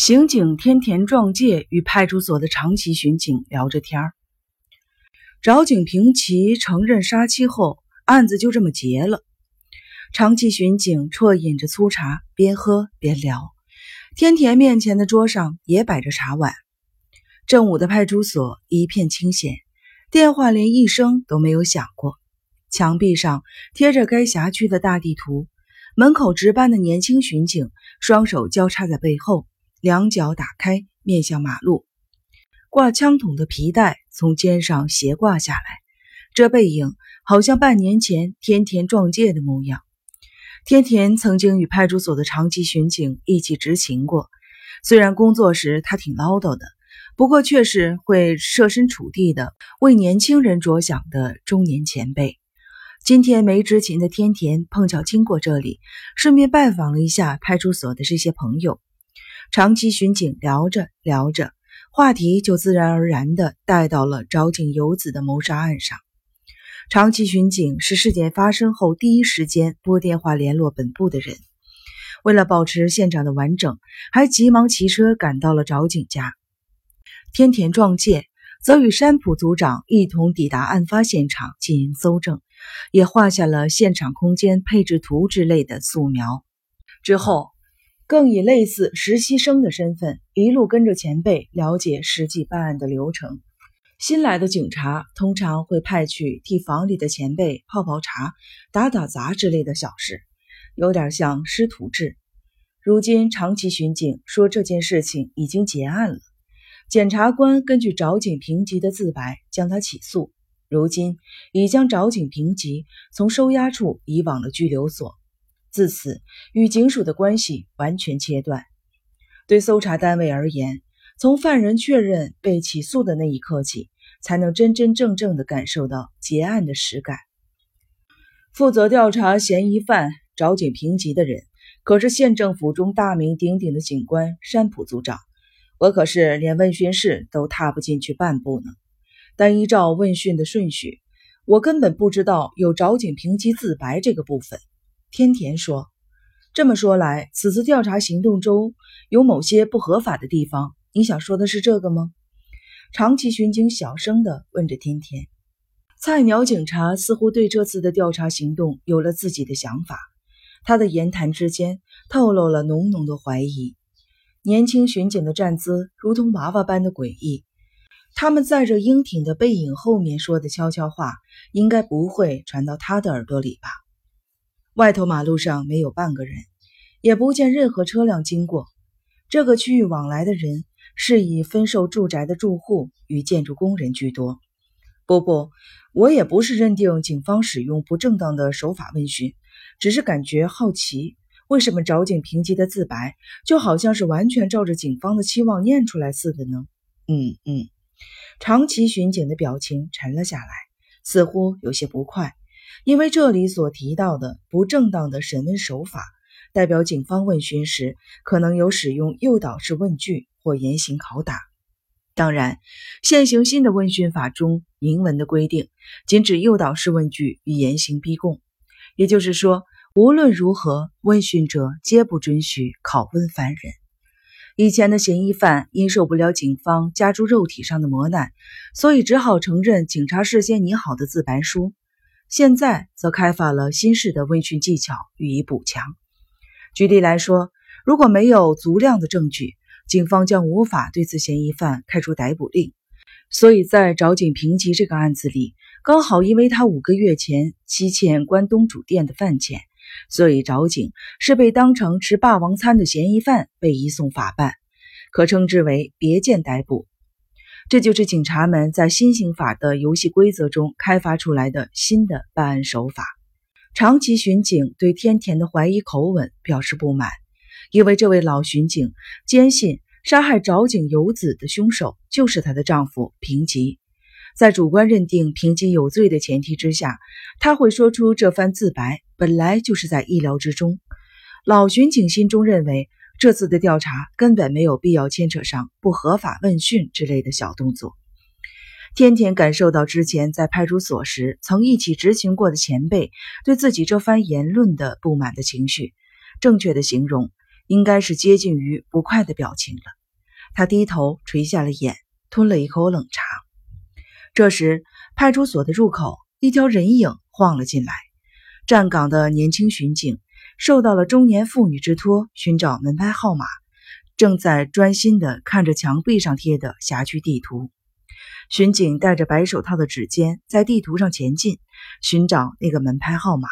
刑警天田壮介与派出所的长崎巡警聊着天儿。找井平吉承认杀妻后，案子就这么结了。长崎巡警啜饮着粗茶，边喝边聊。天田面前的桌上也摆着茶碗。正午的派出所一片清闲，电话连一声都没有响过。墙壁上贴着该辖区的大地图。门口值班的年轻巡警双手交叉在背后，两脚打开，面向马路。挂枪筒的皮带从肩上斜挂下来，这背影好像半年前天田撞界的模样。天田曾经与派出所的长期巡警一起执勤过，虽然工作时他挺唠叨的，不过却是会设身处地的为年轻人着想的中年前辈。今天没执勤的天田碰巧经过这里，顺便拜访了一下派出所的这些朋友。长期巡警聊着聊着，话题就自然而然地带到了沼井游子的谋杀案上。长期巡警是事件发生后第一时间拨电话联络本部的人，为了保持现场的完整，还急忙骑车赶到了沼井家。天田壮介则与山浦组长一同抵达案发现场进行搜证。也画下了现场空间配置图之类的素描，之后更以类似实习生的身份，一路跟着前辈了解实际办案的流程。新来的警察通常会派去替房里的前辈泡泡茶、打打杂之类的小事，有点像师徒制。如今长崎巡警说这件事情已经结案了，检察官根据找井平吉的自白将他起诉。如今已将找井平吉从收押处移往了拘留所，自此与警署的关系完全切断。对搜查单位而言，从犯人确认被起诉的那一刻起，才能真真正正地感受到结案的实感。负责调查嫌疑犯找井平吉的人，可是县政府中大名鼎鼎的警官山浦组长，我可是连问询室都踏不进去半步呢。但依照问讯的顺序，我根本不知道有找井平吉自白这个部分。天田说：“这么说来，此次调查行动中有某些不合法的地方。你想说的是这个吗？”长崎巡警小声地问着天田。菜鸟警察似乎对这次的调查行动有了自己的想法，他的言谈之间透露了浓浓的怀疑。年轻巡警的站姿如同娃娃般的诡异。他们在这英挺的背影后面说的悄悄话，应该不会传到他的耳朵里吧？外头马路上没有半个人，也不见任何车辆经过。这个区域往来的人是以分售住宅的住户与建筑工人居多。不不，我也不是认定警方使用不正当的手法问询，只是感觉好奇，为什么找警评级的自白就好像是完全照着警方的期望念出来似的呢？嗯嗯。长崎巡警的表情沉了下来，似乎有些不快，因为这里所提到的不正当的审问手法，代表警方问询时可能有使用诱导式问句或严刑拷打。当然，现行新的问讯法中明文的规定，禁止诱导式问句与严刑逼供，也就是说，无论如何，问讯者皆不准许拷问犯人。以前的嫌疑犯因受不了警方加诸肉体上的磨难，所以只好承认警察事先拟好的自白书。现在则开发了新式的问讯技巧予以补强。举例来说，如果没有足量的证据，警方将无法对此嫌疑犯开出逮捕令。所以在找井平吉这个案子里，刚好因为他五个月前欺欠关东煮店的饭钱。所以，找井是被当成吃霸王餐的嫌疑犯被移送法办，可称之为别件逮捕。这就是警察们在新刑法的游戏规则中开发出来的新的办案手法。长崎巡警对天田的怀疑口吻表示不满，因为这位老巡警坚信杀害沼井游子的凶手就是她的丈夫平吉。在主观认定平吉有罪的前提之下，他会说出这番自白，本来就是在意料之中。老巡警心中认为，这次的调查根本没有必要牵扯上不合法问讯之类的小动作。天天感受到之前在派出所时曾一起执行过的前辈对自己这番言论的不满的情绪，正确的形容应该是接近于不快的表情了。他低头垂下了眼，吞了一口冷茶。这时，派出所的入口，一条人影晃了进来。站岗的年轻巡警受到了中年妇女之托，寻找门牌号码，正在专心地看着墙壁上贴的辖区地图。巡警戴着白手套的指尖在地图上前进，寻找那个门牌号码。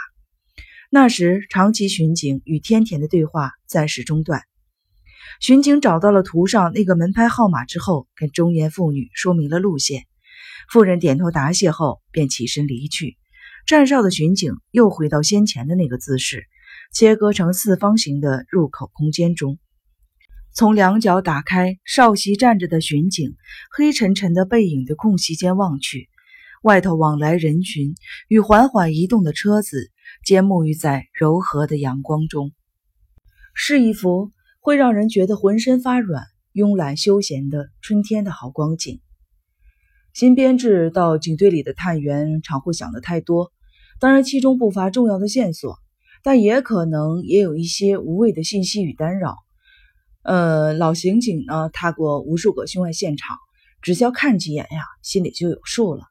那时，长崎巡警与天田的对话暂时中断。巡警找到了图上那个门牌号码之后，跟中年妇女说明了路线。妇人点头答谢后，便起身离去。站哨的巡警又回到先前的那个姿势，切割成四方形的入口空间中。从两脚打开少席站着的巡警黑沉沉的背影的空隙间望去，外头往来人群与缓缓移动的车子皆沐浴在柔和的阳光中，是一幅会让人觉得浑身发软、慵懒休闲的春天的好光景。新编制到警队里的探员常会想的太多，当然其中不乏重要的线索，但也可能也有一些无谓的信息与干扰。呃，老刑警呢，踏过无数个凶案现场，只需要看几眼呀，心里就有数了。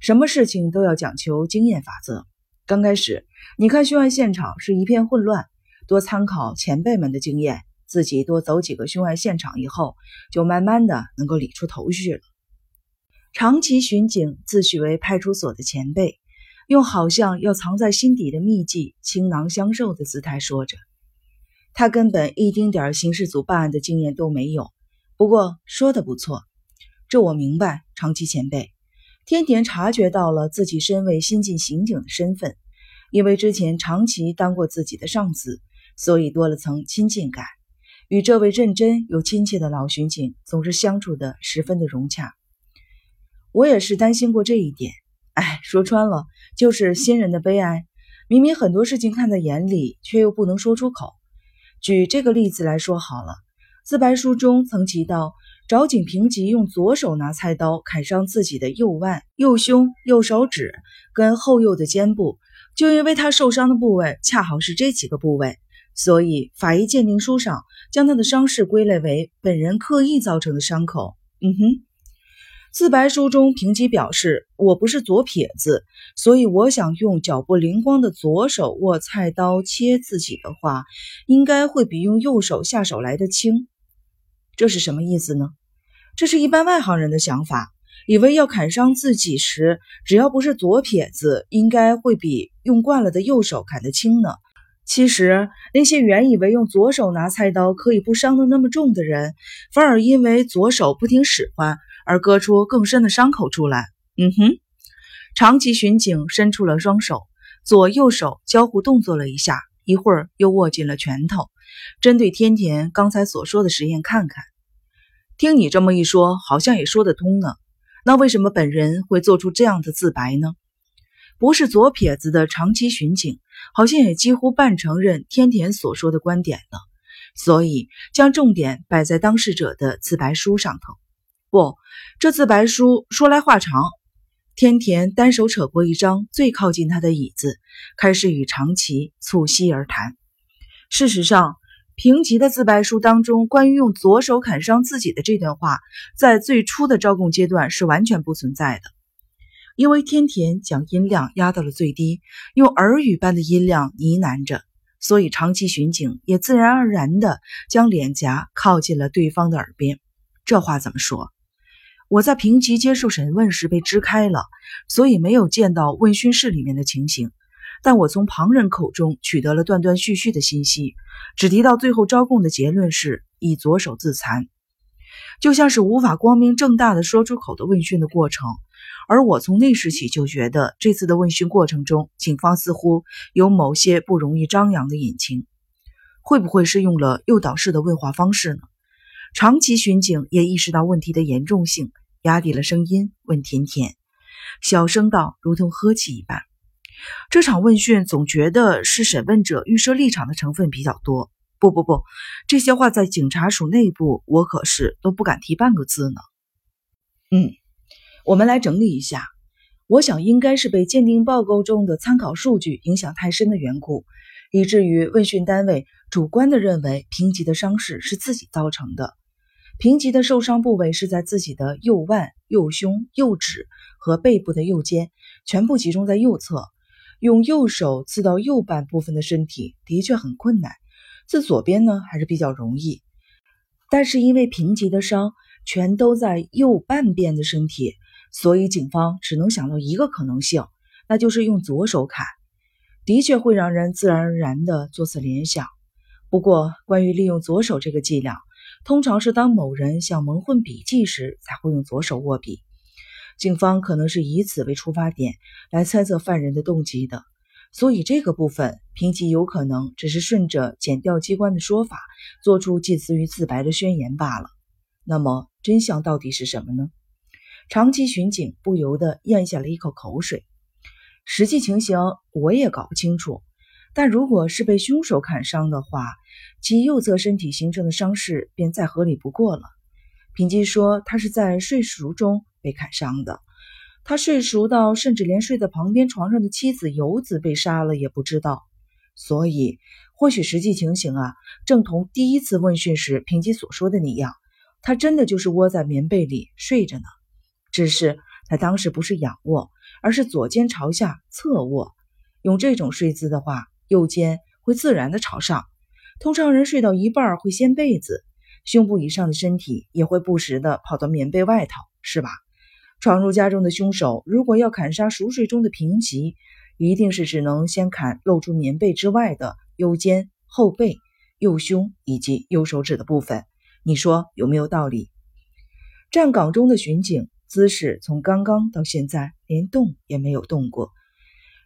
什么事情都要讲求经验法则。刚开始，你看凶案现场是一片混乱，多参考前辈们的经验，自己多走几个凶案现场以后，就慢慢的能够理出头绪了。长崎巡警自诩为派出所的前辈，用好像要藏在心底的秘技，倾囊相授的姿态说着。他根本一丁点刑事组办案的经验都没有，不过说的不错，这我明白。长期前辈，天田察觉到了自己身为新晋刑警的身份，因为之前长期当过自己的上司，所以多了层亲近感，与这位认真又亲切的老巡警总是相处的十分的融洽。我也是担心过这一点，哎，说穿了就是新人的悲哀，明明很多事情看在眼里，却又不能说出口。举这个例子来说好了，自白书中曾提到，找井平吉用左手拿菜刀砍伤自己的右腕、右胸、右手指跟后右的肩部，就因为他受伤的部位恰好是这几个部位，所以法医鉴定书上将他的伤势归类为本人刻意造成的伤口。嗯哼。自白书中，平吉表示：“我不是左撇子，所以我想用脚步灵光的左手握菜刀切自己的话，应该会比用右手下手来得轻。”这是什么意思呢？这是一般外行人的想法，以为要砍伤自己时，只要不是左撇子，应该会比用惯了的右手砍得轻呢。其实，那些原以为用左手拿菜刀可以不伤得那么重的人，反而因为左手不听使唤。而割出更深的伤口出来。嗯哼，长崎巡警伸出了双手，左右手交互动作了一下，一会儿又握紧了拳头，针对天田刚才所说的实验看看。听你这么一说，好像也说得通呢。那为什么本人会做出这样的自白呢？不是左撇子的长崎巡警，好像也几乎半承认天田所说的观点了，所以将重点摆在当事者的自白书上头。不，这自白书说来话长。天田单手扯过一张最靠近他的椅子，开始与长崎促膝而谈。事实上，平吉的自白书当中关于用左手砍伤自己的这段话，在最初的招供阶段是完全不存在的。因为天田将音量压到了最低，用耳语般的音量呢喃着，所以长崎巡警也自然而然地将脸颊靠近了对方的耳边。这话怎么说？我在平级接受审问时被支开了，所以没有见到问讯室里面的情形。但我从旁人口中取得了断断续续的信息，只提到最后招供的结论是以左手自残，就像是无法光明正大的说出口的问讯的过程。而我从那时起就觉得，这次的问讯过程中，警方似乎有某些不容易张扬的隐情，会不会是用了诱导式的问话方式呢？长崎巡警也意识到问题的严重性。压低了声音问甜甜，小声道，如同呵气一般。这场问讯总觉得是审问者预设立场的成分比较多。不不不，这些话在警察署内部，我可是都不敢提半个字呢。嗯，我们来整理一下。我想应该是被鉴定报告中的参考数据影响太深的缘故，以至于问讯单位主观的认为平吉的伤势是自己造成的。平吉的受伤部位是在自己的右腕、右胸、右指和背部的右肩，全部集中在右侧。用右手刺到右半部分的身体的确很困难，刺左边呢还是比较容易。但是因为平吉的伤全都在右半边的身体，所以警方只能想到一个可能性，那就是用左手砍。的确会让人自然而然地做此联想。不过，关于利用左手这个伎俩，通常是当某人想蒙混笔迹时才会用左手握笔。警方可能是以此为出发点来猜测犯人的动机的，所以这个部分平吉有可能只是顺着检调机关的说法做出近似于自白的宣言罢了。那么真相到底是什么呢？长期巡警不由得咽下了一口口水。实际情形我也搞不清楚，但如果是被凶手砍伤的话，其右侧身体形成的伤势便再合理不过了。平吉说他是在睡熟中。被砍伤的，他睡熟到甚至连睡在旁边床上的妻子游子被杀了也不知道，所以或许实际情形啊，正同第一次问讯时平吉所说的那样，他真的就是窝在棉被里睡着呢，只是他当时不是仰卧，而是左肩朝下侧卧，用这种睡姿的话，右肩会自然的朝上，通常人睡到一半会掀被子，胸部以上的身体也会不时的跑到棉被外头，是吧？闯入家中的凶手，如果要砍杀熟睡中的平吉，一定是只能先砍露出棉被之外的右肩、后背、右胸以及右手指的部分。你说有没有道理？站岗中的巡警姿势从刚刚到现在连动也没有动过，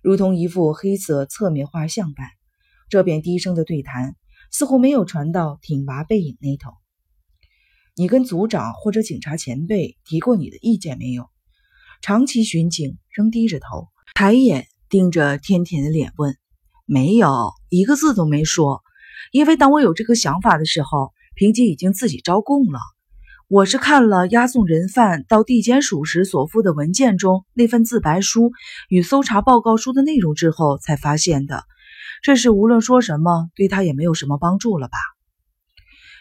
如同一幅黑色侧面画像般。这边低声的对谈似乎没有传到挺拔背影那头。你跟组长或者警察前辈提过你的意见没有？长期巡警仍低着头，抬眼盯着天田的脸问：“没有，一个字都没说。因为当我有这个想法的时候，平吉已经自己招供了。我是看了押送人犯到地检署时所附的文件中那份自白书与搜查报告书的内容之后才发现的。这是无论说什么，对他也没有什么帮助了吧？”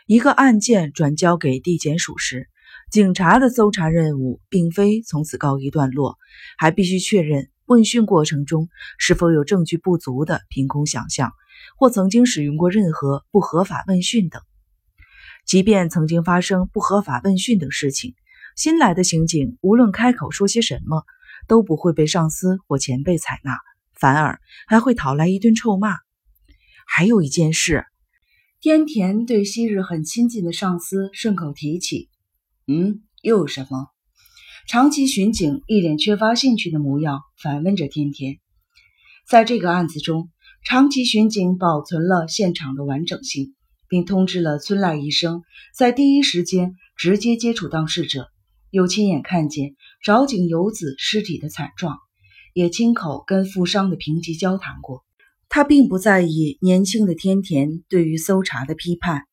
一个案件转交给地检署时，警察的搜查任务并非从此告一段落，还必须确认问讯过程中是否有证据不足的凭空想象，或曾经使用过任何不合法问讯等。即便曾经发生不合法问讯等事情，新来的刑警无论开口说些什么，都不会被上司或前辈采纳，反而还会讨来一顿臭骂。还有一件事。天田对昔日很亲近的上司顺口提起：“嗯，又有什么？”长期巡警一脸缺乏兴趣的模样，反问着天田：“在这个案子中，长期巡警保存了现场的完整性，并通知了村濑医生，在第一时间直接接触当事者，又亲眼看见找井游子尸体的惨状，也亲口跟负伤的平吉交谈过。”他并不在意年轻的天田对于搜查的批判，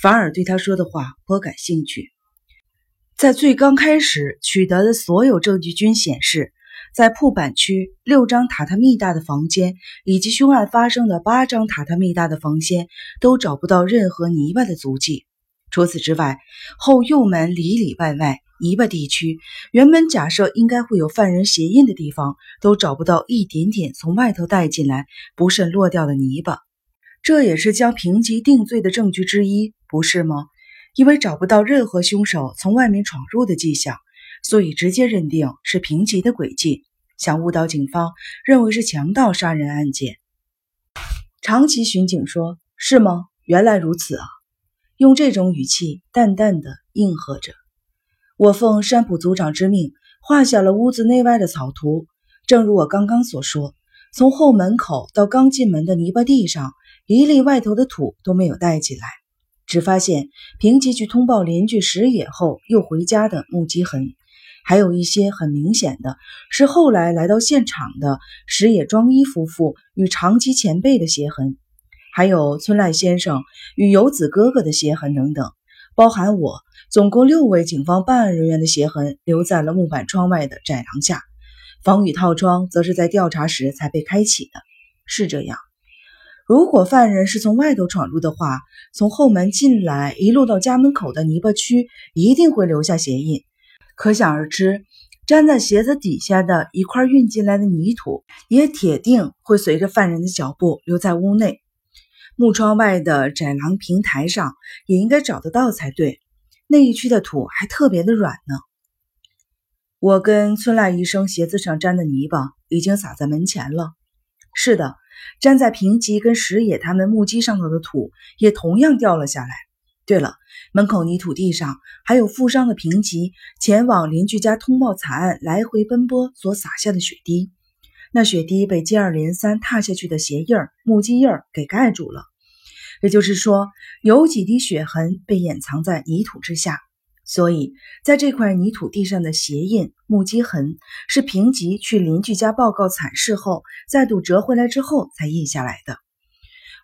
反而对他说的话颇感兴趣。在最刚开始取得的所有证据均显示，在铺板区六张榻榻米大的房间以及凶案发生的八张榻榻米大的房间都找不到任何泥巴的足迹。除此之外，后右门里里外外。泥巴地区，原本假设应该会有犯人鞋印的地方，都找不到一点点从外头带进来不慎落掉的泥巴。这也是将平级定罪的证据之一，不是吗？因为找不到任何凶手从外面闯入的迹象，所以直接认定是平吉的诡计，想误导警方，认为是强盗杀人案件。长崎巡警说：“是吗？原来如此啊！”用这种语气淡淡的应和着。我奉山浦组长之命画下了屋子内外的草图，正如我刚刚所说，从后门口到刚进门的泥巴地上，一粒外头的土都没有带进来，只发现平吉去通报邻居石野后又回家的目击痕，还有一些很明显的是后来来到现场的石野庄一夫妇与长崎前辈的鞋痕，还有村濑先生与游子哥哥的鞋痕等等。包含我，总共六位警方办案人员的鞋痕留在了木板窗外的窄廊下，防雨套窗则是在调查时才被开启的。是这样，如果犯人是从外头闯入的话，从后门进来，一路到家门口的泥巴区，一定会留下鞋印。可想而知，粘在鞋子底下的一块运进来的泥土，也铁定会随着犯人的脚步留在屋内。木窗外的窄廊平台上也应该找得到才对。那一区的土还特别的软呢。我跟村濑医生鞋子上沾的泥巴已经撒在门前了。是的。粘在平吉跟石野他们木屐上头的土也同样掉了下来。对了，门口泥土地上还有负伤的平吉前往邻居家通报惨案来回奔波所洒下的血滴，那血滴被接二连三踏下去的鞋印儿、木屐印儿给盖住了。也就是说，有几滴血痕被掩藏在泥土之下。所以，在这块泥土地上的鞋印、木屐痕，是平吉去邻居家报告惨事后，再度折回来之后才印下来的。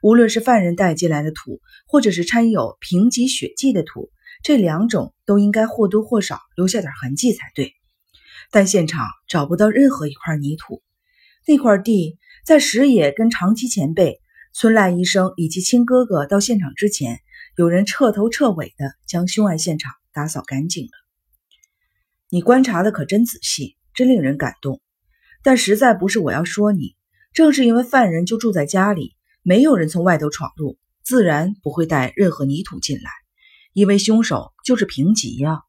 无论是犯人带进来的土，或者是掺有贫瘠血迹的土，这两种都应该或多或少留下点痕迹才对。但现场找不到任何一块泥土，那块地在石野跟长崎前辈、村濑医生以及亲哥哥到现场之前，有人彻头彻尾的将凶案现场。打扫干净了，你观察的可真仔细，真令人感动。但实在不是我要说你，正是因为犯人就住在家里，没有人从外头闯入，自然不会带任何泥土进来，因为凶手就是平吉呀。